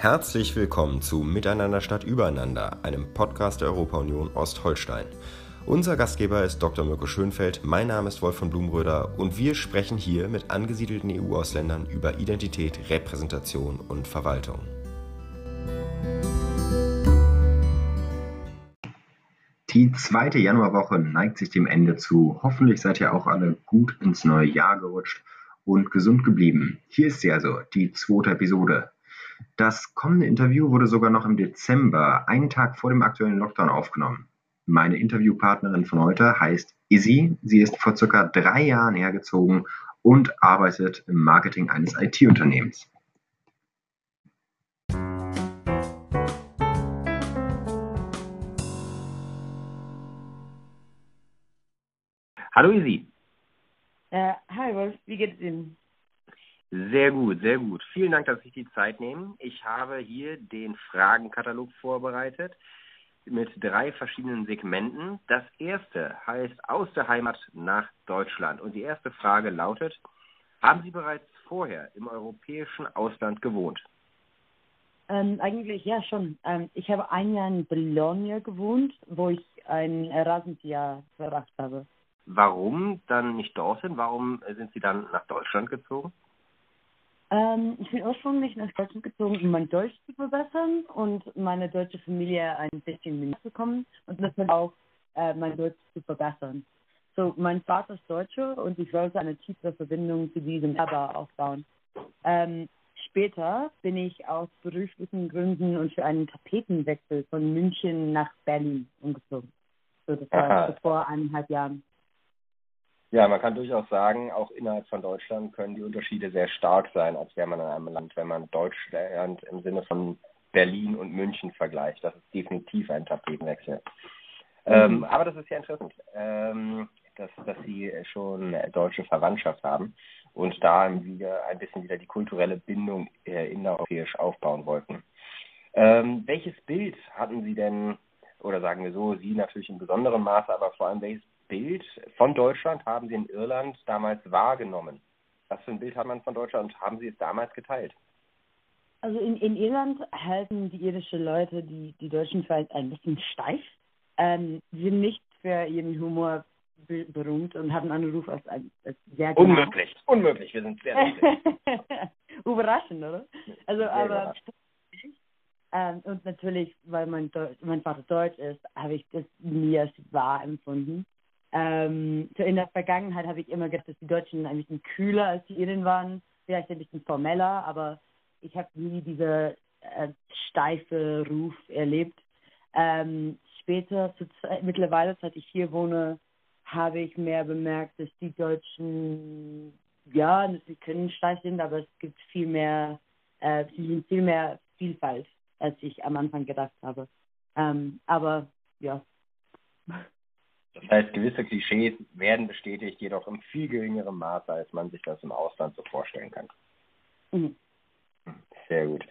Herzlich willkommen zu Miteinander statt Übereinander, einem Podcast der Europa-Union Ostholstein. Unser Gastgeber ist Dr. Mirko Schönfeld, mein Name ist Wolf von Blumenröder und wir sprechen hier mit angesiedelten EU-Ausländern über Identität, Repräsentation und Verwaltung. Die zweite Januarwoche neigt sich dem Ende zu. Hoffentlich seid ihr auch alle gut ins neue Jahr gerutscht und gesund geblieben. Hier ist sie also, die zweite Episode. Das kommende Interview wurde sogar noch im Dezember, einen Tag vor dem aktuellen Lockdown, aufgenommen. Meine Interviewpartnerin von heute heißt Izzy. Sie ist vor circa drei Jahren hergezogen und arbeitet im Marketing eines IT-Unternehmens. Hallo Izzy. Äh, hi Wolf, wie geht es Ihnen? Sehr gut, sehr gut. Vielen Dank, dass Sie sich die Zeit nehmen. Ich habe hier den Fragenkatalog vorbereitet mit drei verschiedenen Segmenten. Das erste heißt aus der Heimat nach Deutschland. Und die erste Frage lautet, haben Sie bereits vorher im europäischen Ausland gewohnt? Ähm, eigentlich ja schon. Ähm, ich habe ein Jahr in Bologna gewohnt, wo ich ein Erasmus-Jahr verbracht habe. Warum dann nicht dorthin? Warum sind Sie dann nach Deutschland gezogen? Ähm, ich bin ursprünglich nach Deutschland gezogen, um mein Deutsch zu verbessern und meine deutsche Familie ein bisschen näher zu kommen und natürlich auch äh, mein Deutsch zu verbessern. So, mein Vater ist Deutscher und ich wollte eine tiefere Verbindung zu diesem Erbe aufbauen. Ähm, später bin ich aus beruflichen Gründen und für einen Tapetenwechsel von München nach Berlin umgezogen. So, das war vor eineinhalb Jahren. Ja, man kann durchaus sagen, auch innerhalb von Deutschland können die Unterschiede sehr stark sein, als wäre man in einem Land, wenn man Deutschland im Sinne von Berlin und München vergleicht. Das ist definitiv ein Tapetenwechsel. Mhm. Ähm, aber das ist ja interessant, ähm, dass, dass Sie schon deutsche Verwandtschaft haben und da wieder ein bisschen wieder die kulturelle Bindung äh, innereuropäisch aufbauen wollten. Ähm, welches Bild hatten Sie denn, oder sagen wir so, Sie natürlich in besonderem Maße, aber vor allem welches Bild von Deutschland haben Sie in Irland damals wahrgenommen? Was für ein Bild hat man von Deutschland und haben Sie es damals geteilt? Also in, in Irland halten die irischen Leute die, die Deutschen für ein bisschen steif. Ähm, sie sind nicht für ihren Humor berühmt und haben einen Ruf als, als sehr genau. Unmöglich, unmöglich, wir sind sehr Überraschend, oder? Also, sehr aber ähm, und natürlich, weil mein, Deutsch, mein Vater Deutsch ist, habe ich das nie als wahr empfunden. Ähm, so in der Vergangenheit habe ich immer gedacht, dass die Deutschen ein bisschen kühler als die Iren waren, vielleicht ein bisschen formeller, aber ich habe nie diese äh, steife Ruf erlebt. Ähm, später, zu, mittlerweile, seit ich hier wohne, habe ich mehr bemerkt, dass die Deutschen, ja, sie können steif sind, aber es gibt viel mehr, äh, viel mehr Vielfalt, als ich am Anfang gedacht habe. Ähm, aber ja. Das heißt, gewisse Klischees werden bestätigt, jedoch im viel geringeren Maße, als man sich das im Ausland so vorstellen kann. Mhm. Sehr gut.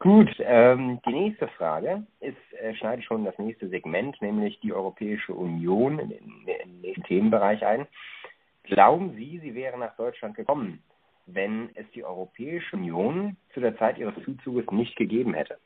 Gut, ähm, die nächste Frage ist, äh, schneidet schon das nächste Segment, nämlich die Europäische Union in, in, in den Themenbereich ein. Glauben Sie, sie wäre nach Deutschland gekommen, wenn es die Europäische Union zu der Zeit ihres Zuzuges nicht gegeben hätte?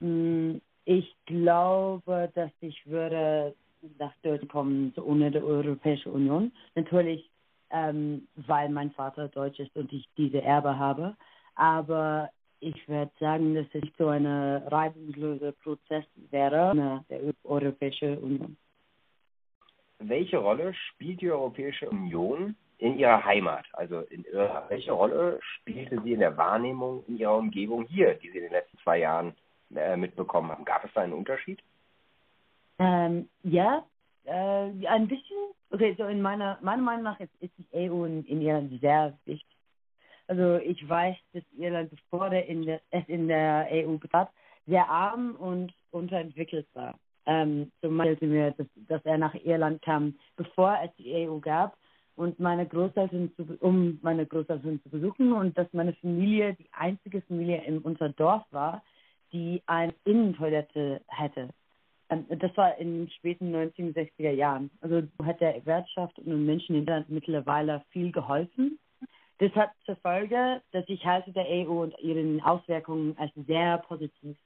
Mm, ich glaube, dass ich würde nach Deutschland kommen ohne die Europäische Union. Natürlich, ähm, weil mein Vater Deutsch ist und ich diese Erbe habe. Aber ich würde sagen, dass es so ein reibungsloser Prozess wäre, in der Europäischen Union. Welche Rolle spielt die Europäische Union in ihrer Heimat, also in Irland? Welche Rolle spielte sie in der Wahrnehmung in ihrer Umgebung hier, die Sie in den letzten zwei Jahren äh, mitbekommen haben? Gab es da einen Unterschied? Ähm, ja, äh, ein bisschen. Okay, so in meiner, meiner Meinung nach ist, ist die EU in, in Irland sehr wichtig. Also ich weiß, dass Irland, bevor der in der, es in der EU betrat, sehr arm und unterentwickelt war. Ähm, so meinte mir, dass, dass er nach Irland kam, bevor es die EU gab und meine Großeltern zu, um meine Großeltern zu besuchen und dass meine Familie die einzige Familie in unser Dorf war, die eine Innentoilette hätte. Ähm, das war in den späten 1960er Jahren. Also hat der Wirtschaft und den Menschen in Irland mittlerweile viel geholfen. Das hat zur Folge, dass ich halte der EU und ihren Auswirkungen als sehr positiv.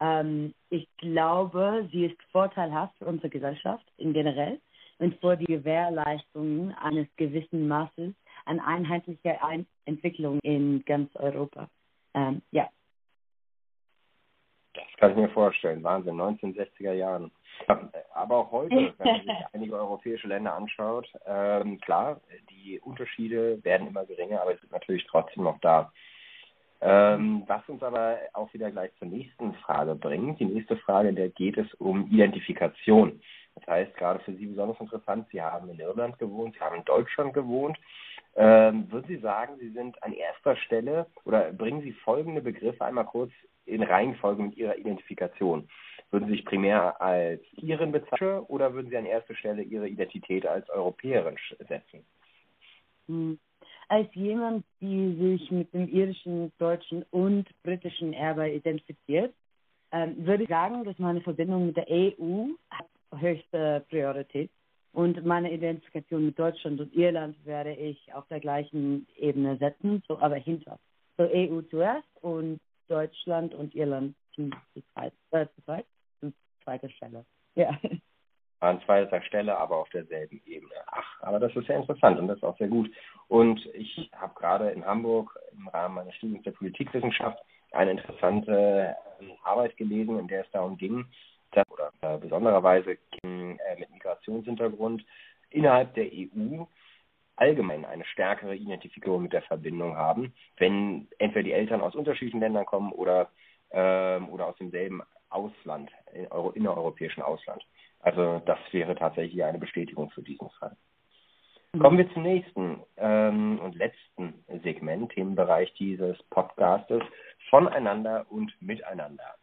Ähm, ich glaube, sie ist vorteilhaft für unsere Gesellschaft in generell und für die Gewährleistung eines gewissen Maßes an einheitlicher Ein Entwicklung in ganz Europa. Ähm, ja. Das kann ich mir vorstellen. Wahnsinn, 1960er Jahren. Aber auch heute, wenn man sich einige europäische Länder anschaut, ähm, klar, die Unterschiede werden immer geringer, aber es sind natürlich trotzdem noch da. Ähm, was uns aber auch wieder gleich zur nächsten Frage bringt. Die nächste Frage, der geht es um Identifikation. Das heißt, gerade für Sie besonders interessant, Sie haben in Irland gewohnt, Sie haben in Deutschland gewohnt. Ähm, würden Sie sagen, Sie sind an erster Stelle oder bringen Sie folgende Begriffe einmal kurz in Reihenfolge mit Ihrer Identifikation? Würden Sie sich primär als Iren bezeichnen oder würden Sie an erster Stelle Ihre Identität als Europäerin setzen? Hm. Als jemand, die sich mit dem irischen, deutschen und britischen Erbe identifiziert, ähm, würde ich sagen, dass meine Verbindung mit der EU hat höchste Priorität. Und meine Identifikation mit Deutschland und Irland werde ich auf der gleichen Ebene setzen, so aber hinter. So EU zuerst und Deutschland und Irland zu zweit, äh, zweiter Stelle. Ja. An zweiter Stelle, aber auf derselben Ebene. Ach, aber das ist sehr interessant und das ist auch sehr gut. Und ich habe gerade in Hamburg im Rahmen meines Studiums der Politikwissenschaft eine interessante ähm, Arbeit gelesen, in der es darum ging, dass, oder äh, besondererweise äh, mit Migrationshintergrund innerhalb der EU allgemein eine stärkere Identifikation mit der Verbindung haben, wenn entweder die Eltern aus unterschiedlichen Ländern kommen oder, ähm, oder aus demselben Ausland, in Euro, innereuropäischen Ausland. Also das wäre tatsächlich eine Bestätigung für diesen Fall. Mhm. Kommen wir zum nächsten ähm, und letzten Segment, Themenbereich dieses Podcastes, voneinander und miteinander.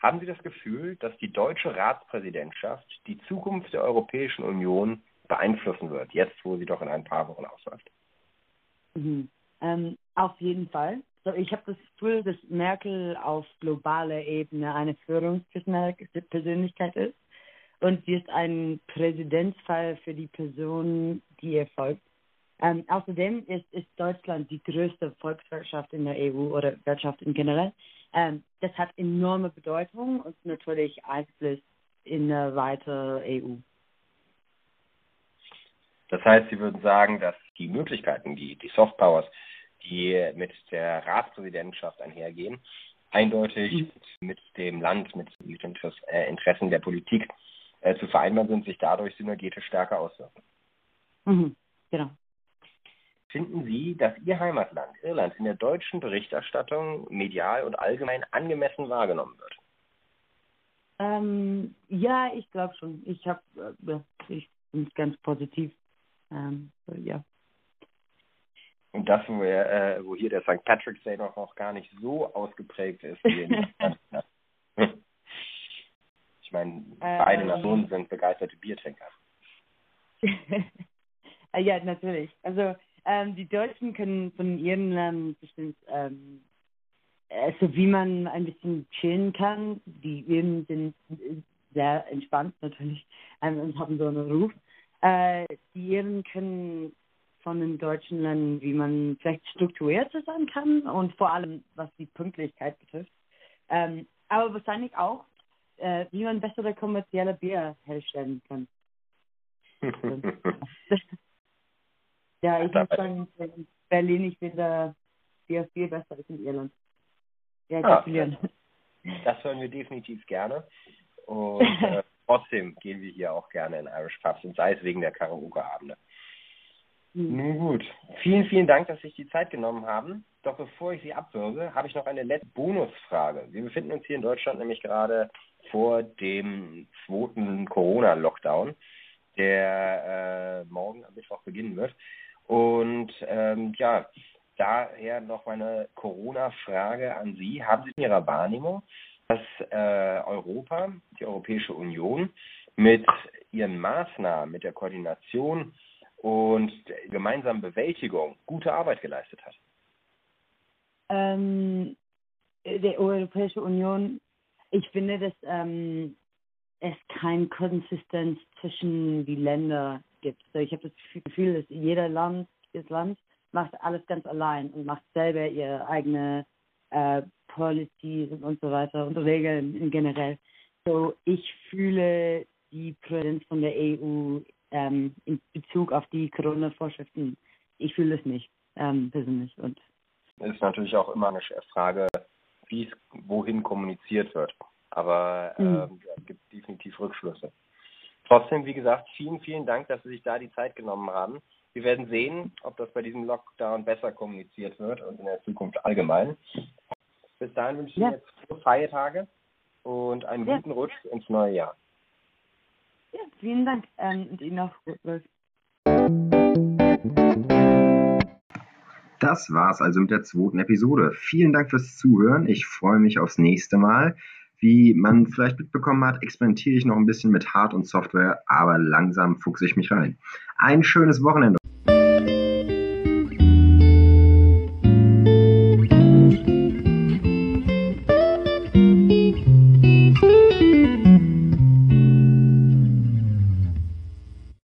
Haben Sie das Gefühl, dass die deutsche Ratspräsidentschaft die Zukunft der Europäischen Union beeinflussen wird, jetzt wo sie doch in ein paar Wochen ausläuft? Mhm. Ähm, auf jeden Fall. So, ich habe das Gefühl, dass Merkel auf globaler Ebene eine Führungspersönlichkeit ist und sie ist ein Präsidentsfall für die Person, die ihr folgt. Ähm, außerdem ist, ist Deutschland die größte Volkswirtschaft in der EU oder Wirtschaft in generell. Ähm, das hat enorme Bedeutung und natürlich Einfluss in eine weitere EU. Das heißt, Sie würden sagen, dass die Möglichkeiten, die, die Soft Powers, die mit der Ratspräsidentschaft einhergehen, eindeutig mhm. mit dem Land, mit den äh, Interessen der Politik äh, zu vereinbaren sind, sich dadurch synergetisch stärker auswirken. Mhm. Genau. Finden Sie, dass Ihr Heimatland Irland in der deutschen Berichterstattung medial und allgemein angemessen wahrgenommen wird? Ähm, ja, ich glaube schon. Ich habe, äh, ich bin ganz positiv ähm, so, ja. Und das, wo, wir, äh, wo hier der St. Patrick's Day noch, noch gar nicht so ausgeprägt ist wie in Ich meine, beide ähm, Nationen sind begeisterte Biertrinker. ja, natürlich. Also ähm, die Deutschen können von ihren Ländern bestimmt, ähm, also wie man ein bisschen chillen kann. Die Iren sind sehr entspannt natürlich ähm, und haben so einen Ruf. Äh, die Iren können von den Deutschen lernen, wie man vielleicht strukturierter sein kann und vor allem, was die Pünktlichkeit betrifft. Ähm, aber wahrscheinlich auch, äh, wie man bessere kommerzielle Bier herstellen kann. ja, ich muss sagen, in Berlin, ich finde Bier viel besser als in Irland. Ja, ah, gratulieren. Das hören wir definitiv gerne. Und äh, trotzdem gehen wir hier auch gerne in Irish Pubs und sei es wegen der Karaoke-Abende. Mhm. Nun gut. Vielen, vielen Dank, dass Sie sich die Zeit genommen haben. Doch bevor ich Sie abwürge, habe ich noch eine letzte Bonusfrage. Wir befinden uns hier in Deutschland nämlich gerade vor dem zweiten Corona-Lockdown, der äh, morgen am Mittwoch beginnen wird. Und ähm, ja, daher noch meine Corona-Frage an Sie. Haben Sie in Ihrer Wahrnehmung dass äh, Europa, die Europäische Union, mit ihren Maßnahmen, mit der Koordination und der gemeinsamen Bewältigung gute Arbeit geleistet hat? Ähm, die Europäische Union, ich finde, dass ähm, es keine Konsistenz zwischen die Länder gibt. So, ich habe das Gefühl, dass jeder Land, das Land macht alles ganz allein und macht selber ihre eigene äh, Policies und so weiter und Regeln generell. So, ich fühle die Präsenz von der EU ähm, in Bezug auf die Corona-Vorschriften, ich fühle es nicht ähm, persönlich. Und es ist natürlich auch immer eine Frage, wie es wohin kommuniziert wird. Aber mhm. ähm, es gibt definitiv Rückschlüsse. Trotzdem, wie gesagt, vielen, vielen Dank, dass Sie sich da die Zeit genommen haben. Wir werden sehen, ob das bei diesem Lockdown besser kommuniziert wird und in der Zukunft allgemein. Bis dahin wünsche ich ja. Ihnen jetzt frohe Feiertage und einen ja. guten Rutsch ins neue Jahr. Ja, vielen Dank ähm, und Ihnen auch gut Das war's also mit der zweiten Episode. Vielen Dank fürs Zuhören. Ich freue mich aufs nächste Mal. Wie man vielleicht mitbekommen hat, experimentiere ich noch ein bisschen mit Hard- und Software, aber langsam fuchse ich mich rein. Ein schönes Wochenende.